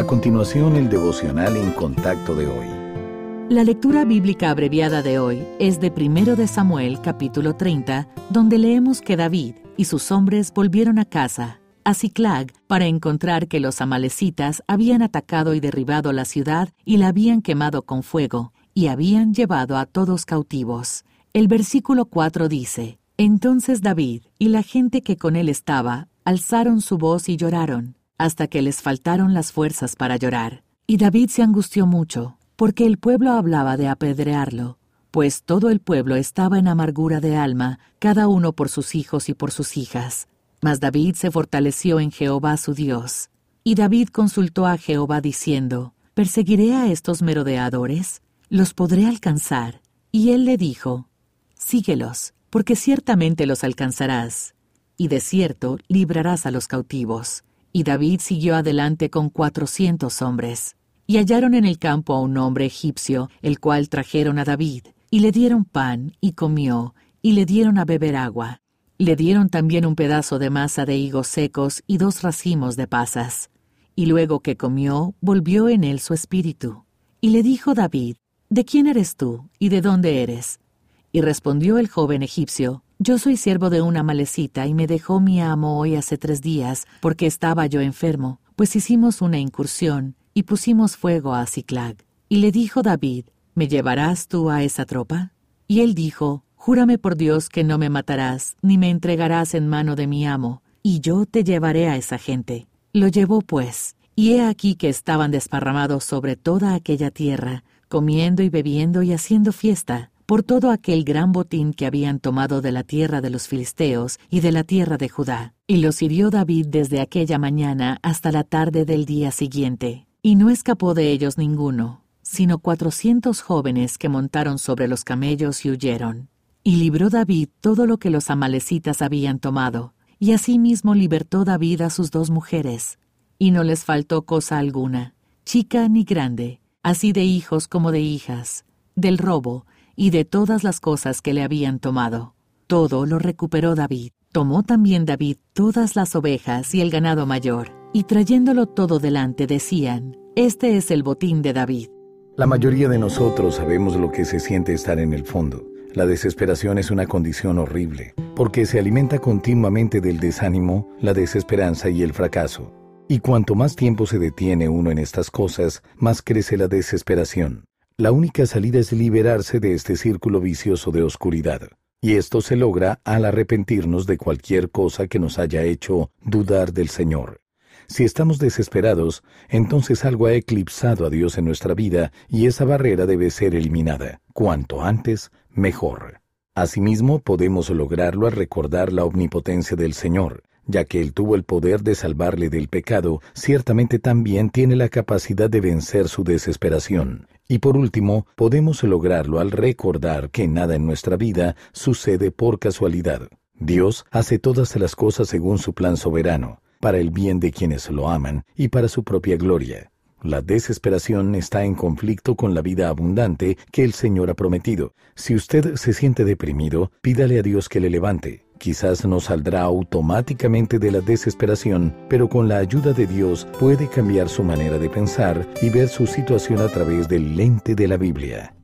A continuación, el devocional en contacto de hoy. La lectura bíblica abreviada de hoy es de 1 de Samuel capítulo 30, donde leemos que David y sus hombres volvieron a casa, a Ciclag, para encontrar que los amalecitas habían atacado y derribado la ciudad y la habían quemado con fuego, y habían llevado a todos cautivos. El versículo 4 dice, Entonces David y la gente que con él estaba alzaron su voz y lloraron, hasta que les faltaron las fuerzas para llorar. Y David se angustió mucho, porque el pueblo hablaba de apedrearlo, pues todo el pueblo estaba en amargura de alma, cada uno por sus hijos y por sus hijas. Mas David se fortaleció en Jehová su Dios. Y David consultó a Jehová diciendo, ¿Perseguiré a estos merodeadores? ¿Los podré alcanzar? Y él le dijo, Síguelos, porque ciertamente los alcanzarás, y de cierto librarás a los cautivos. Y David siguió adelante con cuatrocientos hombres. Y hallaron en el campo a un hombre egipcio, el cual trajeron a David, y le dieron pan, y comió, y le dieron a beber agua. Le dieron también un pedazo de masa de higos secos y dos racimos de pasas. Y luego que comió, volvió en él su espíritu. Y le dijo David, ¿De quién eres tú y de dónde eres? Y respondió el joven egipcio, Yo soy siervo de una malecita y me dejó mi amo hoy hace tres días, porque estaba yo enfermo, pues hicimos una incursión y pusimos fuego a Ciclag. Y le dijo David, ¿Me llevarás tú a esa tropa? Y él dijo, Júrame por Dios que no me matarás, ni me entregarás en mano de mi amo, y yo te llevaré a esa gente. Lo llevó pues, y he aquí que estaban desparramados sobre toda aquella tierra, comiendo y bebiendo y haciendo fiesta, por todo aquel gran botín que habían tomado de la tierra de los filisteos y de la tierra de Judá. Y los hirió David desde aquella mañana hasta la tarde del día siguiente. Y no escapó de ellos ninguno, sino cuatrocientos jóvenes que montaron sobre los camellos y huyeron. Y libró David todo lo que los amalecitas habían tomado, y asimismo libertó David a sus dos mujeres, y no les faltó cosa alguna, chica ni grande, así de hijos como de hijas, del robo y de todas las cosas que le habían tomado. Todo lo recuperó David. Tomó también David todas las ovejas y el ganado mayor, y trayéndolo todo delante decían, Este es el botín de David. La mayoría de nosotros sabemos lo que se siente estar en el fondo. La desesperación es una condición horrible, porque se alimenta continuamente del desánimo, la desesperanza y el fracaso. Y cuanto más tiempo se detiene uno en estas cosas, más crece la desesperación. La única salida es liberarse de este círculo vicioso de oscuridad. Y esto se logra al arrepentirnos de cualquier cosa que nos haya hecho dudar del Señor. Si estamos desesperados, entonces algo ha eclipsado a Dios en nuestra vida y esa barrera debe ser eliminada. Cuanto antes, mejor. Asimismo, podemos lograrlo al recordar la omnipotencia del Señor. Ya que Él tuvo el poder de salvarle del pecado, ciertamente también tiene la capacidad de vencer su desesperación. Y por último, podemos lograrlo al recordar que nada en nuestra vida sucede por casualidad. Dios hace todas las cosas según su plan soberano para el bien de quienes lo aman y para su propia gloria. La desesperación está en conflicto con la vida abundante que el Señor ha prometido. Si usted se siente deprimido, pídale a Dios que le levante. Quizás no saldrá automáticamente de la desesperación, pero con la ayuda de Dios puede cambiar su manera de pensar y ver su situación a través del lente de la Biblia.